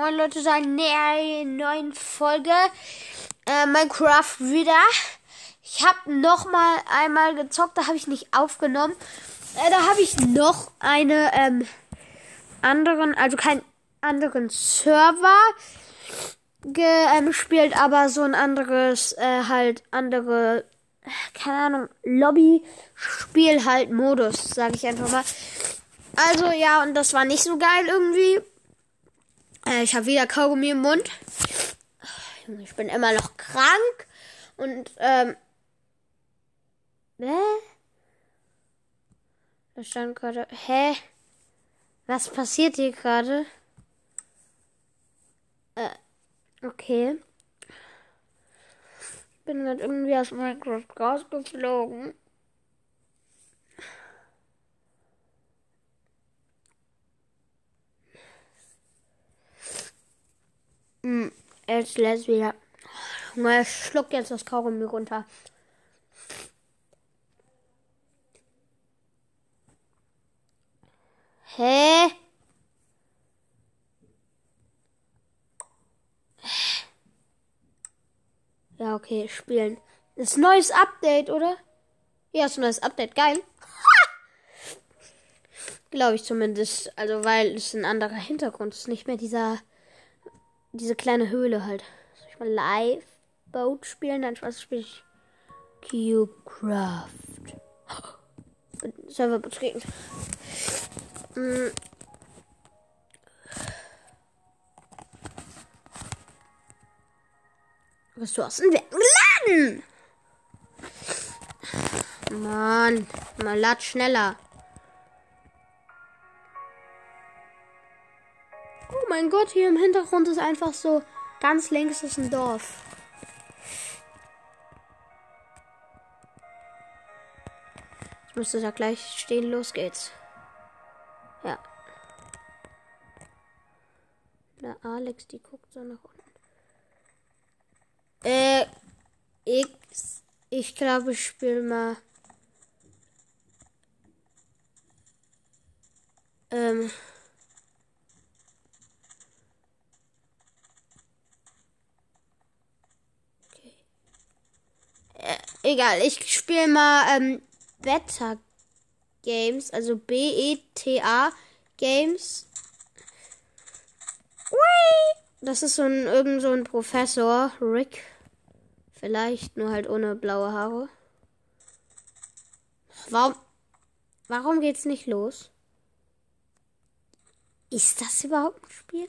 Moin Leute, zu einer neuen Folge äh, Minecraft wieder. Ich habe noch mal einmal gezockt, da habe ich nicht aufgenommen. Äh, da habe ich noch eine ähm, anderen, also keinen anderen Server gespielt, ähm, aber so ein anderes, äh, halt andere, keine Ahnung, Lobby-Spiel halt Modus, sage ich einfach mal. Also ja, und das war nicht so geil irgendwie. Äh, ich habe wieder Kaugummi im Mund. Ich bin immer noch krank. Und, ähm. Hä? Da stand gerade. Hä? Was passiert hier gerade? Äh, okay. Ich bin gerade irgendwie aus Minecraft rausgeflogen. Hm, jetzt lässt wieder. Mal schluck jetzt das Kaugummi runter. Hä? Ja, okay, spielen. Das ist ein neues Update, oder? Ja, ist ein neues Update. Geil. Glaube ich zumindest. Also, weil es ein anderer Hintergrund ist. Nicht mehr dieser diese kleine Höhle halt. Soll ich mal live Boat spielen? Dann was spiele ich Cubecraft. Server betreten. Du hast denn geladen? Mann, mal lad schneller. Mein Gott, hier im Hintergrund ist einfach so, ganz links ist ein Dorf. Ich müsste da gleich stehen, los geht's. Ja. Na, Alex, die guckt so nach unten. Äh, X. Ich glaube, ich spiele mal. Ähm. Egal, ich spiele mal ähm, Beta Games, also B-E-T-A Games. Ui! Das ist so ein irgend so ein Professor, Rick. Vielleicht, nur halt ohne blaue Haare. Warum? Warum geht's nicht los? Ist das überhaupt ein Spiel?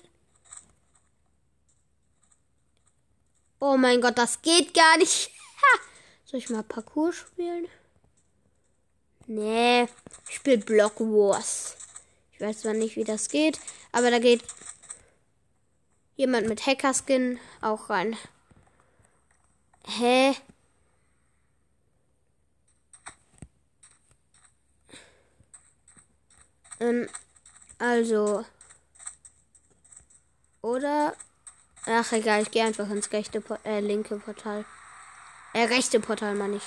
Oh mein Gott, das geht gar nicht. Soll ich mal Parcours spielen? Nee, ich spiele Block Wars. Ich weiß zwar nicht, wie das geht, aber da geht jemand mit Hackerskin auch rein. Hä? Ähm, also. Oder. Ach egal, ich gehe einfach ins rechte, äh, linke Portal. Äh, rechte Portal meine ich.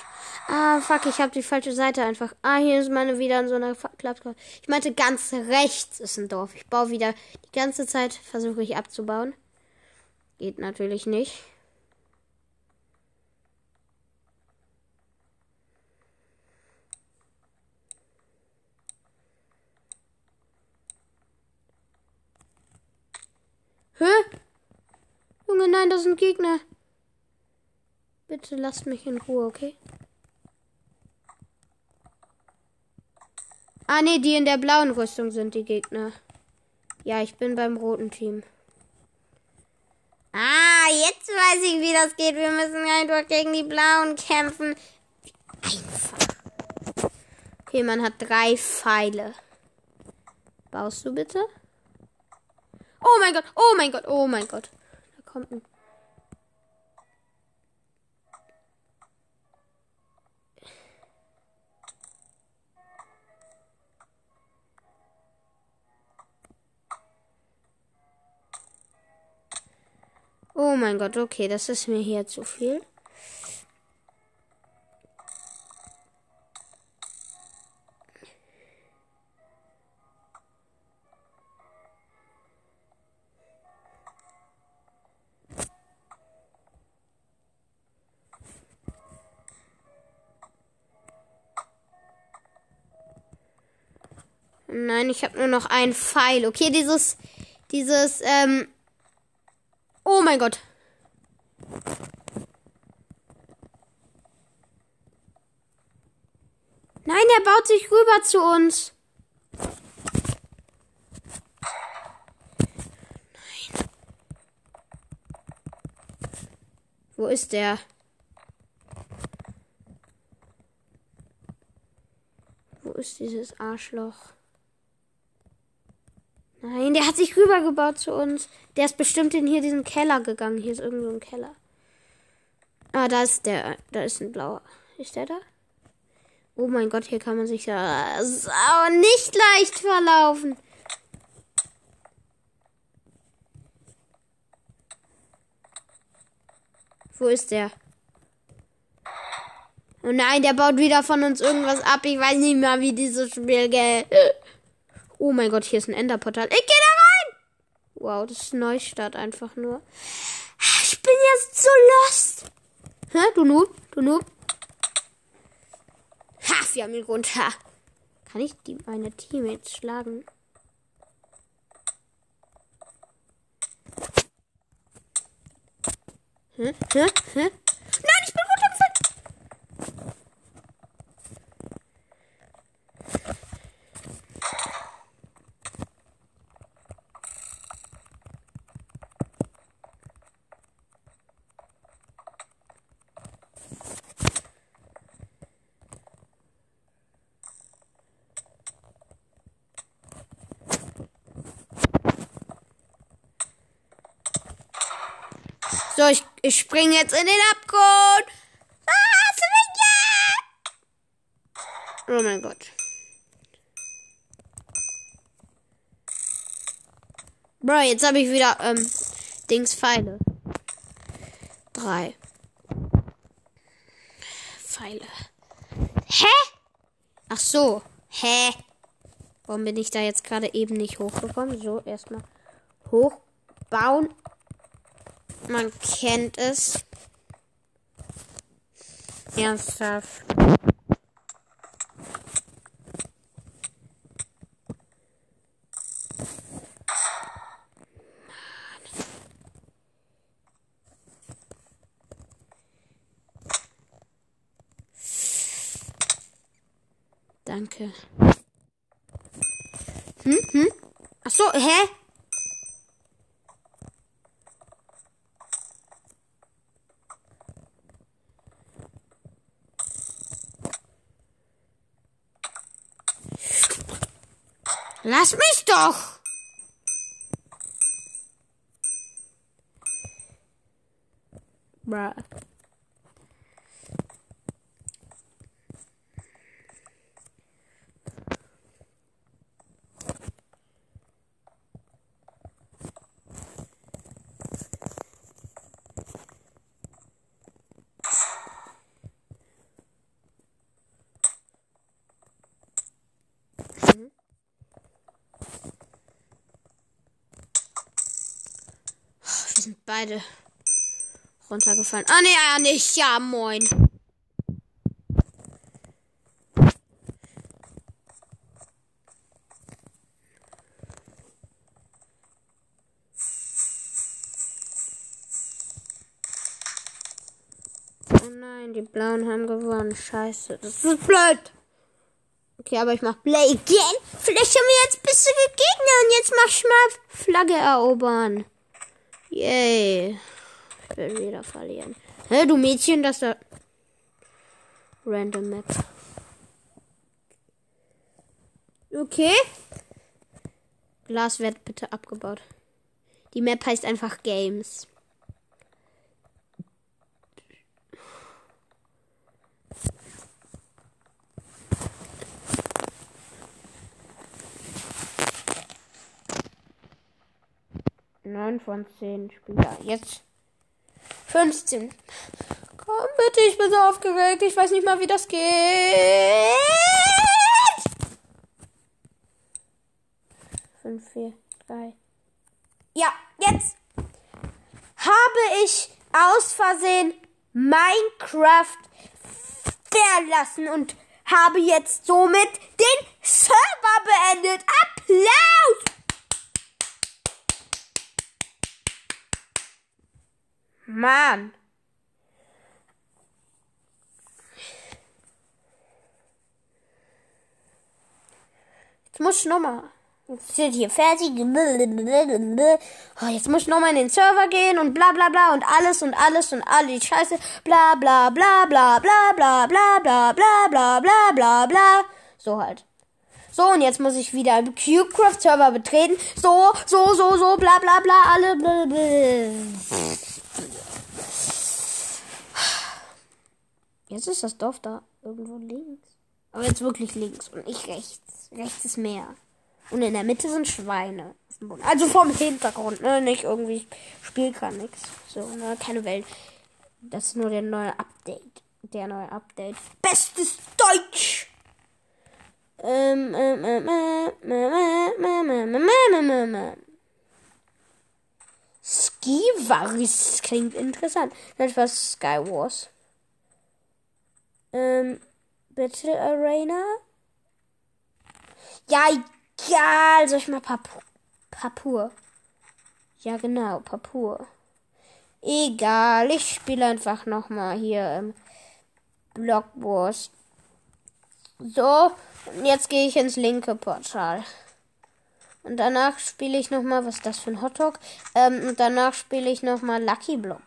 Ah, fuck, ich habe die falsche Seite einfach. Ah, hier ist meine wieder in so einer Klappkarte. Ich meinte, ganz rechts ist ein Dorf. Ich baue wieder die ganze Zeit, versuche ich abzubauen. Geht natürlich nicht. Hä? Junge, nein, das sind Gegner. Bitte lasst mich in Ruhe, okay? Ah, nee, die in der blauen Rüstung sind die Gegner. Ja, ich bin beim roten Team. Ah, jetzt weiß ich, wie das geht. Wir müssen einfach gegen die blauen kämpfen. Einfach. Okay, man hat drei Pfeile. Baust du bitte? Oh mein Gott, oh mein Gott, oh mein Gott. Da kommt ein Oh mein Gott, okay, das ist mir hier zu viel. Nein, ich habe nur noch einen Pfeil. Okay, dieses, dieses, ähm, Oh mein Gott. Nein, er baut sich rüber zu uns. Nein. Wo ist der? Wo ist dieses Arschloch? Nein, der hat sich rübergebaut zu uns. Der ist bestimmt in hier diesen Keller gegangen. Hier ist irgendwo ein Keller. Ah, da ist der. Da ist ein blauer. Ist der da? Oh mein Gott, hier kann man sich ja aber nicht leicht verlaufen. Wo ist der? Oh nein, der baut wieder von uns irgendwas ab. Ich weiß nicht mal, wie dieses Spiel geht. Oh mein Gott, hier ist ein Enderportal. Ich geh da rein! Wow, das ist Neustart einfach nur. Ich bin jetzt so lost. Hä, du Noob? Du Noob? Ha, wir haben ihn runter. Kann ich die, meine Teammates schlagen? Hä? Hä? Hä? Nein, ich bin runtergefallen. So, ich, ich springe jetzt in den Abgrund. Ah, Swinge! Oh mein Gott. Bro, jetzt habe ich wieder ähm, Dings Pfeile. Drei. Pfeile. Hä? Ach so. Hä? Warum bin ich da jetzt gerade eben nicht hochgekommen? So, erstmal hochbauen. Man kennt es. Ernsthaft. Danke. Hm, hm? Ach so, hä? Lass mich doch! Bruh. Sind beide runtergefallen. Ah, nee, ja, nicht. Ja, moin. Oh die Blauen haben gewonnen. Scheiße, das ist blöd. Okay, aber ich mach Play again. Vielleicht haben wir jetzt bessere Gegner und jetzt mach ich mal Flagge erobern. Yay. Ich will wieder verlieren. Hä, du Mädchen, das da. Random Map. Okay. Glas wird bitte abgebaut. Die Map heißt einfach Games. Neun von zehn Spieler. Jetzt 15. Komm bitte, ich bin so aufgeregt. Ich weiß nicht mal, wie das geht. Fünf, vier, drei. Ja, jetzt habe ich aus Versehen Minecraft verlassen und habe jetzt somit den Server beendet. Applaus! Mann. Jetzt muss ich nochmal. Jetzt sind hier fertig. Oh, jetzt muss ich nochmal in den Server gehen und bla bla bla und alles und alles und alle die Scheiße. Bla bla bla bla bla bla bla bla bla bla bla bla bla. So halt. So, und jetzt muss ich wieder im CubeCraft Server betreten. So, so, so, so, bla bla bla, alle. Bla, bla. Jetzt ist das Dorf da irgendwo links. Aber jetzt wirklich links und nicht rechts. Rechts ist Meer. Und in der Mitte sind Schweine. Also vom Hintergrund, ne? Nicht irgendwie, spiel kann nix. So, ne? Keine Welt. Das ist nur der neue Update. Der neue Update. Bestes Deutsch! Ähm, ähm, ähm, ähm, ähm, ähm, ähm, ähm, ähm. Skivaris klingt interessant. Etwas Skywars. Ähm, Battle Arena? Ja, egal. Soll ich mal Papur? Papur. Ja, genau, Papur. Egal, ich spiele einfach nochmal hier ähm, Block Wars. So, und jetzt gehe ich ins linke Portal. Und danach spiele ich nochmal, was ist das für ein Hotdog? Ähm, und danach spiele ich nochmal Lucky Block.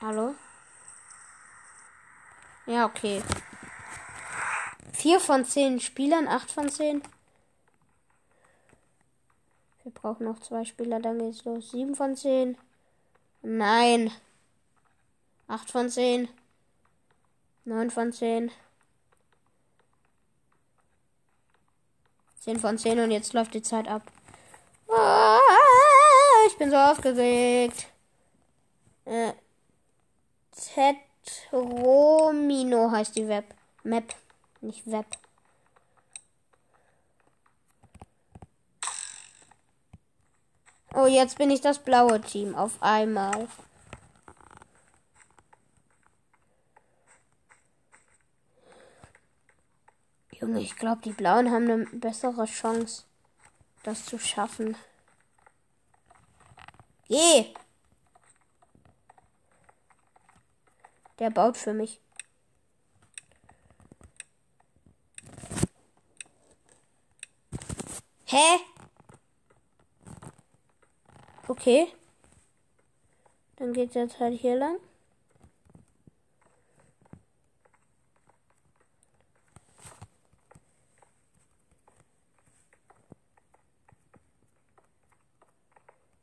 Hallo? Ja, okay. Vier von zehn Spielern, acht von zehn. Wir brauchen noch zwei Spieler, dann geht's los. Sieben von zehn. Nein. Acht von zehn. Neun von zehn. Zehn von zehn und jetzt läuft die Zeit ab. Ah, ich bin so aufgeregt. Äh, Tetromino heißt die Web. Map, nicht Web. Oh, jetzt bin ich das blaue Team auf einmal. Junge, ich glaube, die Blauen haben eine bessere Chance, das zu schaffen. Geh! Der baut für mich. Hä? Okay. Dann geht jetzt halt hier lang.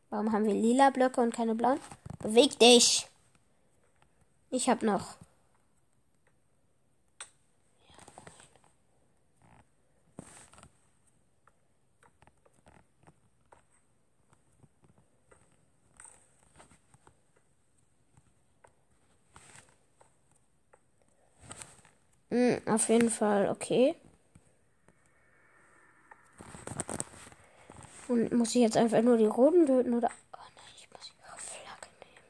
Warum haben wir lila Blöcke und keine blauen? Beweg dich! Ich hab noch. Hm, auf jeden Fall, okay. Und muss ich jetzt einfach nur die roten töten oder? Oh nein, ich muss ihre Flagge nehmen.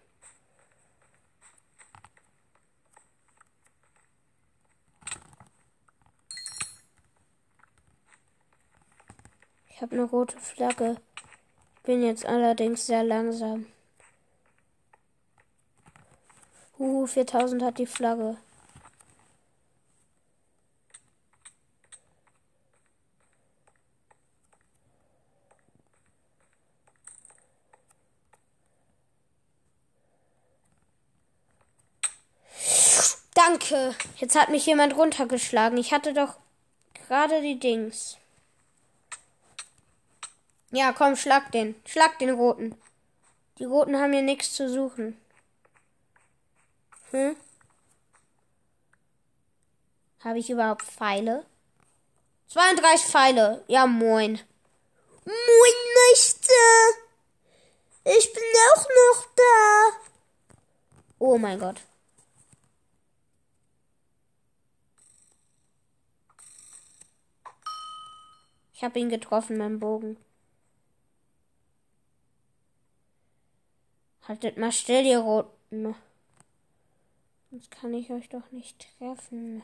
Ich habe eine rote Flagge. Ich bin jetzt allerdings sehr langsam. Uh, 4000 hat die Flagge. Danke. Jetzt hat mich jemand runtergeschlagen. Ich hatte doch gerade die Dings. Ja, komm, schlag den. Schlag den roten. Die roten haben hier nichts zu suchen. Hm? Habe ich überhaupt Pfeile? 32 Pfeile. Ja, moin. Moin, Meister. Ich bin auch noch da. Oh mein Gott. Ich habe ihn getroffen mit dem Bogen. Haltet mal still, ihr Roten. Sonst kann ich euch doch nicht treffen.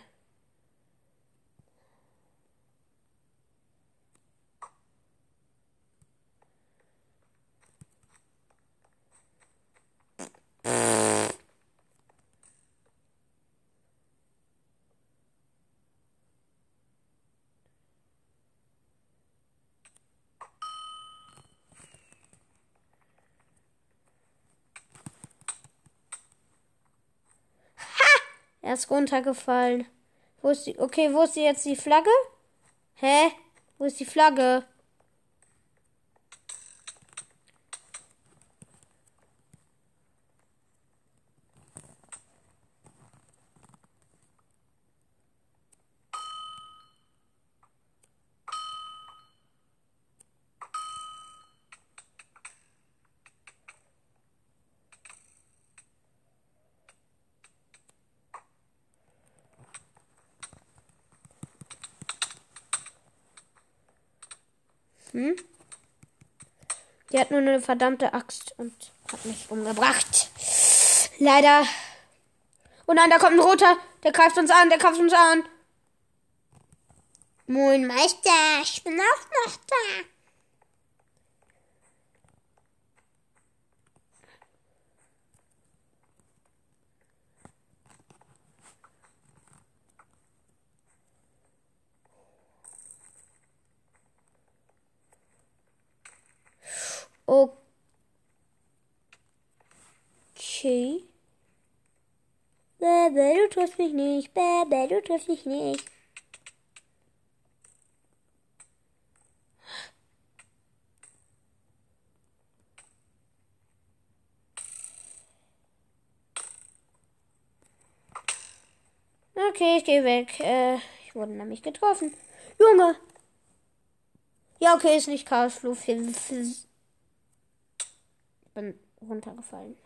Er ist runtergefallen. Wo ist die? Okay, wo ist die jetzt die Flagge? Hä? Wo ist die Flagge? Hm? Die hat nur eine verdammte Axt und hat mich umgebracht. Leider. Oh nein, da kommt ein roter. Der greift uns an, der greift uns an. Moin Meister, ich bin auch noch da. Okay. Bäbe, du triffst mich nicht. Bäbe, du triffst mich nicht. Okay, ich gehe weg. Äh, ich wurde nämlich getroffen. Junge! Ja, okay, ist nicht Chaosfluch bin runtergefallen.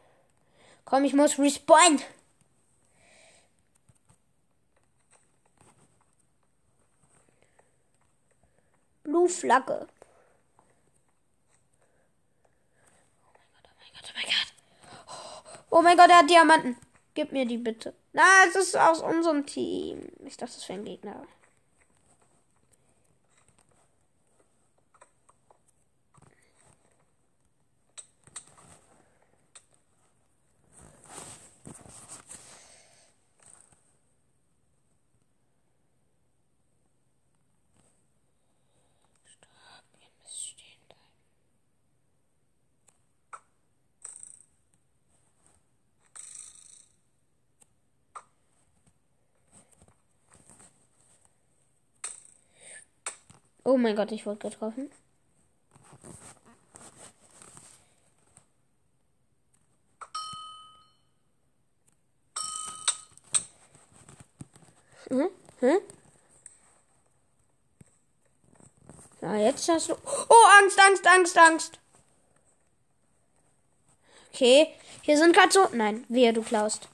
Komm, ich muss respawnen. Blue Flagge. Oh mein Gott, er hat Diamanten. Gib mir die bitte. Na, es ist aus unserem Team. Ich dachte, das wäre ein Gegner. Oh mein Gott, ich wurde getroffen. Hm? Hm? Ja, jetzt hast du. Oh, Angst, Angst, Angst, Angst. Okay, hier sind gerade so. Nein, wehe, du klaust.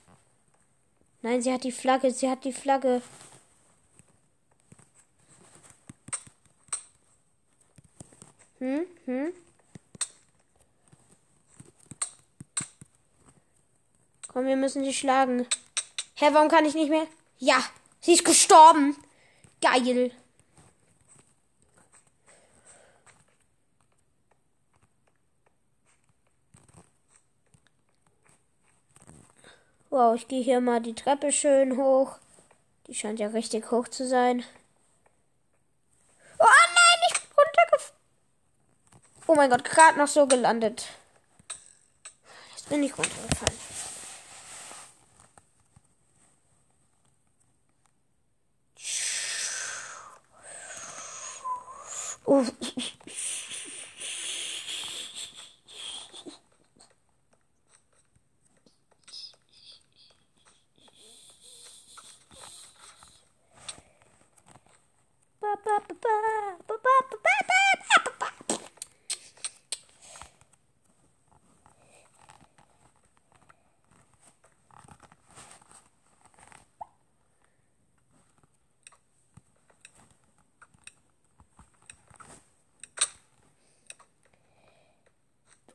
Nein, sie hat die Flagge, sie hat die Flagge. Hm, hm. Komm, wir müssen sie schlagen. Hä, warum kann ich nicht mehr? Ja, sie ist gestorben. Geil. Wow, ich gehe hier mal die Treppe schön hoch. Die scheint ja richtig hoch zu sein. Oh mein Gott, gerade noch so gelandet. Jetzt bin ich runtergefallen.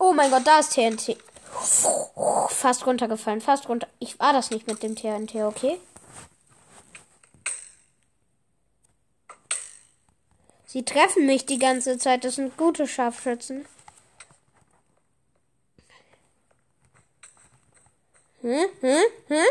Oh mein Gott, da ist TNT. fast runtergefallen. Fast runter. Ich war das nicht mit dem TNT, okay? Sie treffen mich die ganze Zeit. Das sind gute Scharfschützen. Hm, hm, hm?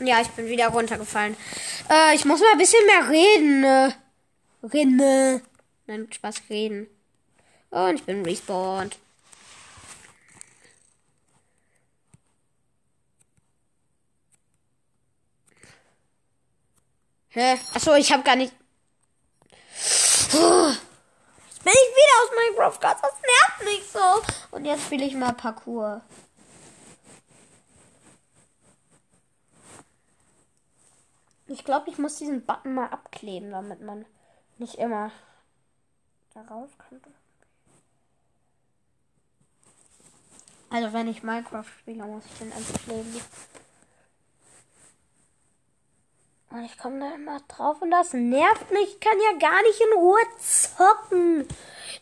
Ja, ich bin wieder runtergefallen. Äh, ich muss mal ein bisschen mehr reden. Äh, reden. Äh. Nein, Spaß reden. Und ich bin respawned. Hä? Achso, ich habe gar nicht. Jetzt bin ich wieder aus Minecraft. Das nervt mich so. Und jetzt spiele ich mal Parkour. Ich glaube, ich muss diesen Button mal abkleben, damit man nicht immer darauf kommt. Also wenn ich Minecraft spiele, muss ich den einfach kleben. Und ich komme da immer drauf und das nervt mich. Ich kann ja gar nicht in Ruhe zocken.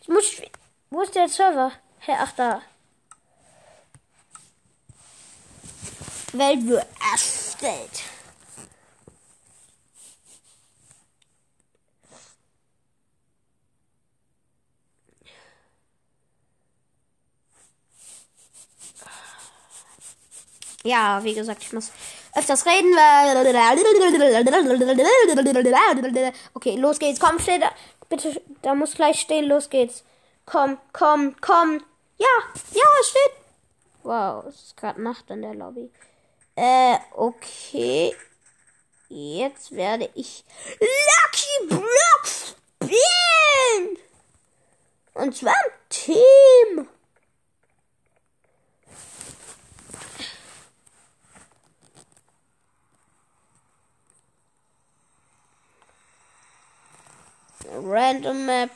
Ich muss. Wo ist der Server? Hey, ach da. Welt wird erstellt. Ja, wie gesagt, ich muss öfters reden. Okay, los geht's. Komm, steht da. Bitte, da muss gleich stehen. Los geht's. Komm, komm, komm. Ja, ja, steht. Wow, es ist gerade Nacht in der Lobby. Äh, okay. Jetzt werde ich Lucky Blocks spielen. Und zwar im Team. Random Map.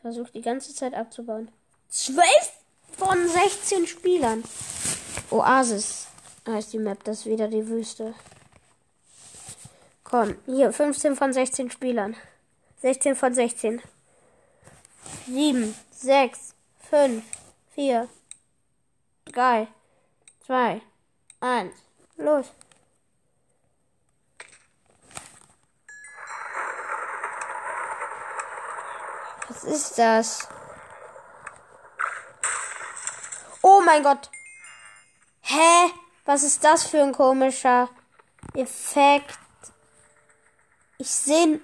Versucht die ganze Zeit abzubauen. 12 von 16 Spielern. Oasis heißt die Map, das ist wieder die Wüste. Komm, hier, 15 von 16 Spielern. 16 von 16. 7, 6, 5, 4, 3, 2, eins, los. Was ist das? Oh mein Gott. Hä? Was ist das für ein komischer Effekt? Ich sehe.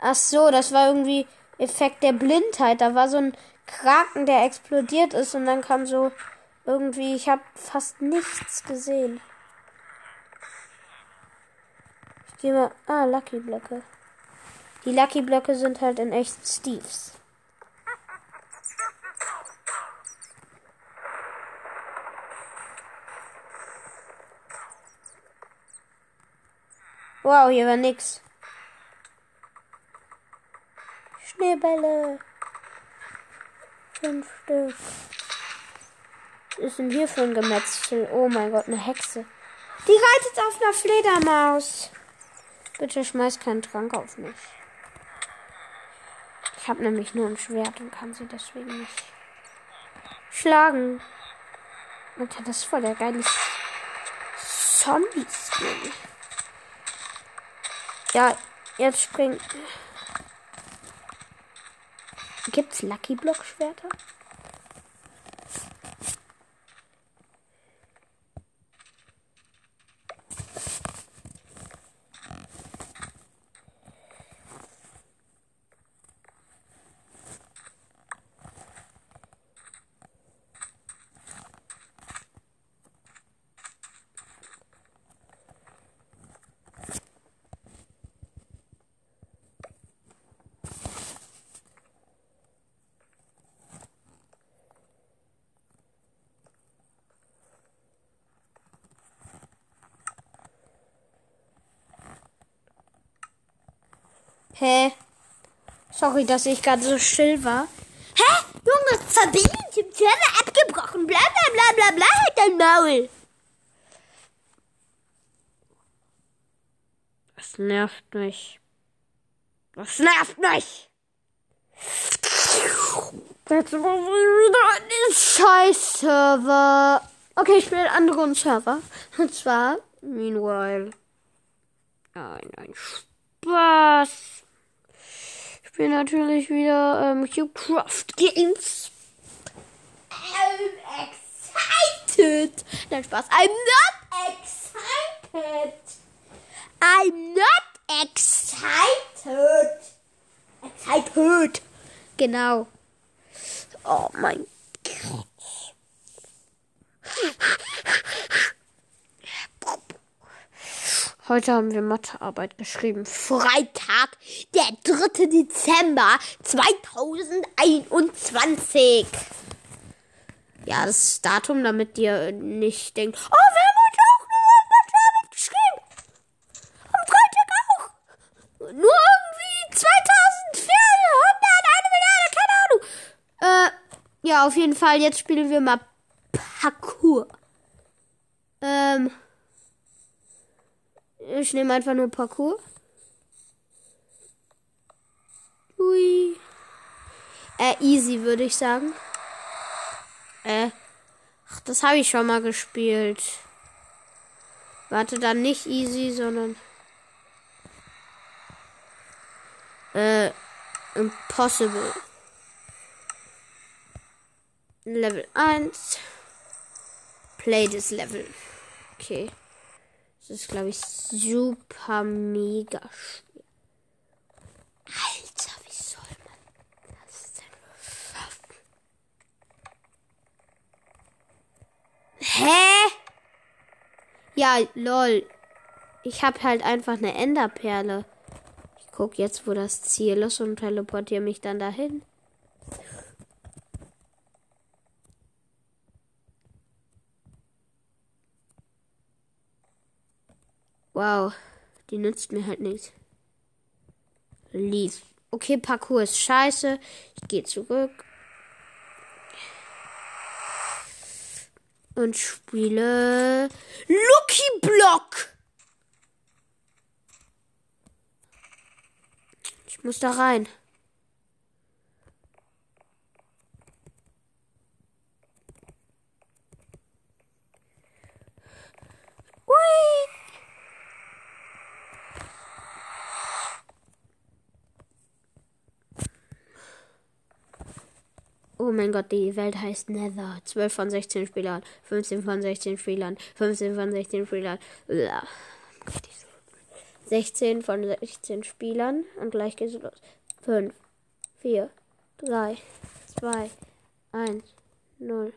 Ach so, das war irgendwie Effekt der Blindheit. Da war so ein Kraken, der explodiert ist und dann kam so irgendwie, ich habe fast nichts gesehen. Ich gehe mal. Ah, Lucky Blöcke. Die Lucky Blöcke sind halt in echt Steves. Wow, hier war nix. Schneebälle. Fünf Stück ist denn hier für ein Gemetzel? Oh mein Gott, eine Hexe. Die reitet auf einer Fledermaus. Bitte schmeiß keinen Trank auf mich. Ich habe nämlich nur ein Schwert und kann sie deswegen nicht schlagen. Alter, das ist voll der geile Zombie-Skin. Ja, jetzt springt. Gibt's Lucky Block Schwerter? Hä? Sorry, dass ich gerade so still war. Hä? Junge, Verbindung zum Server abgebrochen. Bla bla bla bla bla, halt dein Maul. Das nervt mich. Das nervt mich. Jetzt muss ich wieder in den Scheiß-Server. Okay, ich spiele anderen Server. Und zwar, meanwhile. Nein, ein Spaß. Bin natürlich wieder ähm, Cubecraft Games. I'm excited. Nein, Spaß. I'm not excited. I'm not excited. Excited. Genau. Oh mein Gott. Heute haben wir Mathearbeit geschrieben. Freitag, der 3. Dezember 2021. Ja, das Datum, damit ihr nicht denkt, oh, wir haben heute auch nur Mathearbeit geschrieben. Am Freitag auch. Nur irgendwie 2400, eine Milliarde, keine Ahnung. Äh, ja, auf jeden Fall, jetzt spielen wir mal Parcours. Ähm. Ich nehme einfach nur Parcours. Ui. Äh, easy, würde ich sagen. Äh. Ach, das habe ich schon mal gespielt. Warte, dann nicht easy, sondern. Äh. Impossible. Level 1. Play this Level. Okay. Das ist, glaube ich, super mega schwer. Alter, wie soll man das denn schaffen? Hä? Ja, lol. Ich habe halt einfach eine Enderperle. Ich guck jetzt, wo das Ziel ist und teleportiere mich dann dahin. Wow, die nützt mir halt nichts. Lief. Okay, Parcours ist scheiße. Ich gehe zurück. Und spiele Lucky Block. Ich muss da rein. Mein Gott, die Welt heißt Nether. 12 von 16 Spielern, 15 von 16 Spielern, 15 von 16 Spielern. 16 von 16 Spielern und gleich geht's los. 5, 4, 3, 2, 1, 0.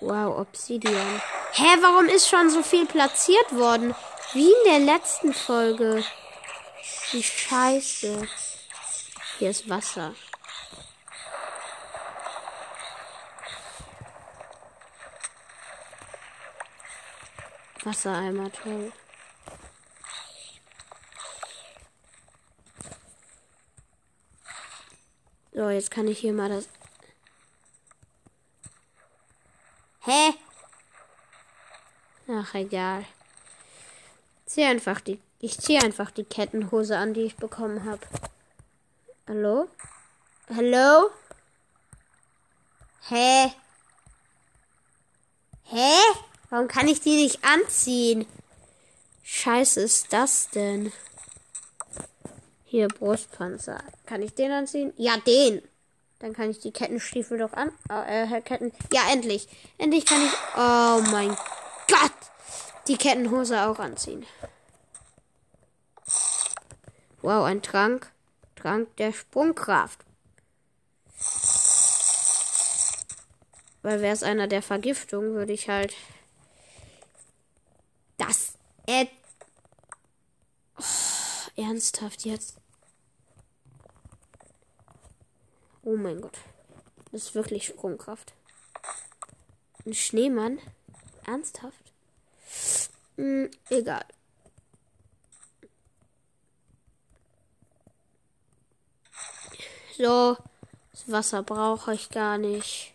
Wow, Obsidian. Hä, warum ist schon so viel platziert worden? Wie in der letzten Folge. Wie scheiße. Hier ist Wasser. Wassereimer, toll. So, jetzt kann ich hier mal das. Hä? Ach, egal. Zieh einfach die. Ich ziehe einfach die Kettenhose an, die ich bekommen habe. Hallo? Hallo? Hä? Hä? Warum kann ich die nicht anziehen? Scheiße ist das denn? Hier, Brustpanzer. Kann ich den anziehen? Ja, den. Dann kann ich die Kettenstiefel doch an. Äh, Ketten. Ja, endlich. Endlich kann ich. Oh mein Gott! Die Kettenhose auch anziehen. Wow, ein Trank. Trank der Sprungkraft. Weil wäre es einer der Vergiftung, würde ich halt. Das. Äh, oh, ernsthaft jetzt. Oh mein Gott. Das ist wirklich Sprungkraft. Ein Schneemann? Ernsthaft? Hm, egal. So, das Wasser brauche ich gar nicht.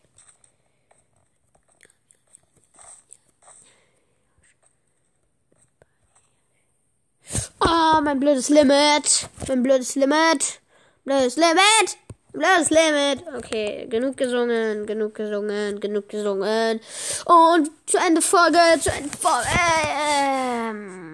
Oh, mein blödes Limit. Mein blödes Limit. Blödes Limit. Blödes Limit. Okay, genug gesungen, genug gesungen, genug gesungen. Und zu Ende Folge, zu Ende Folge. Ähm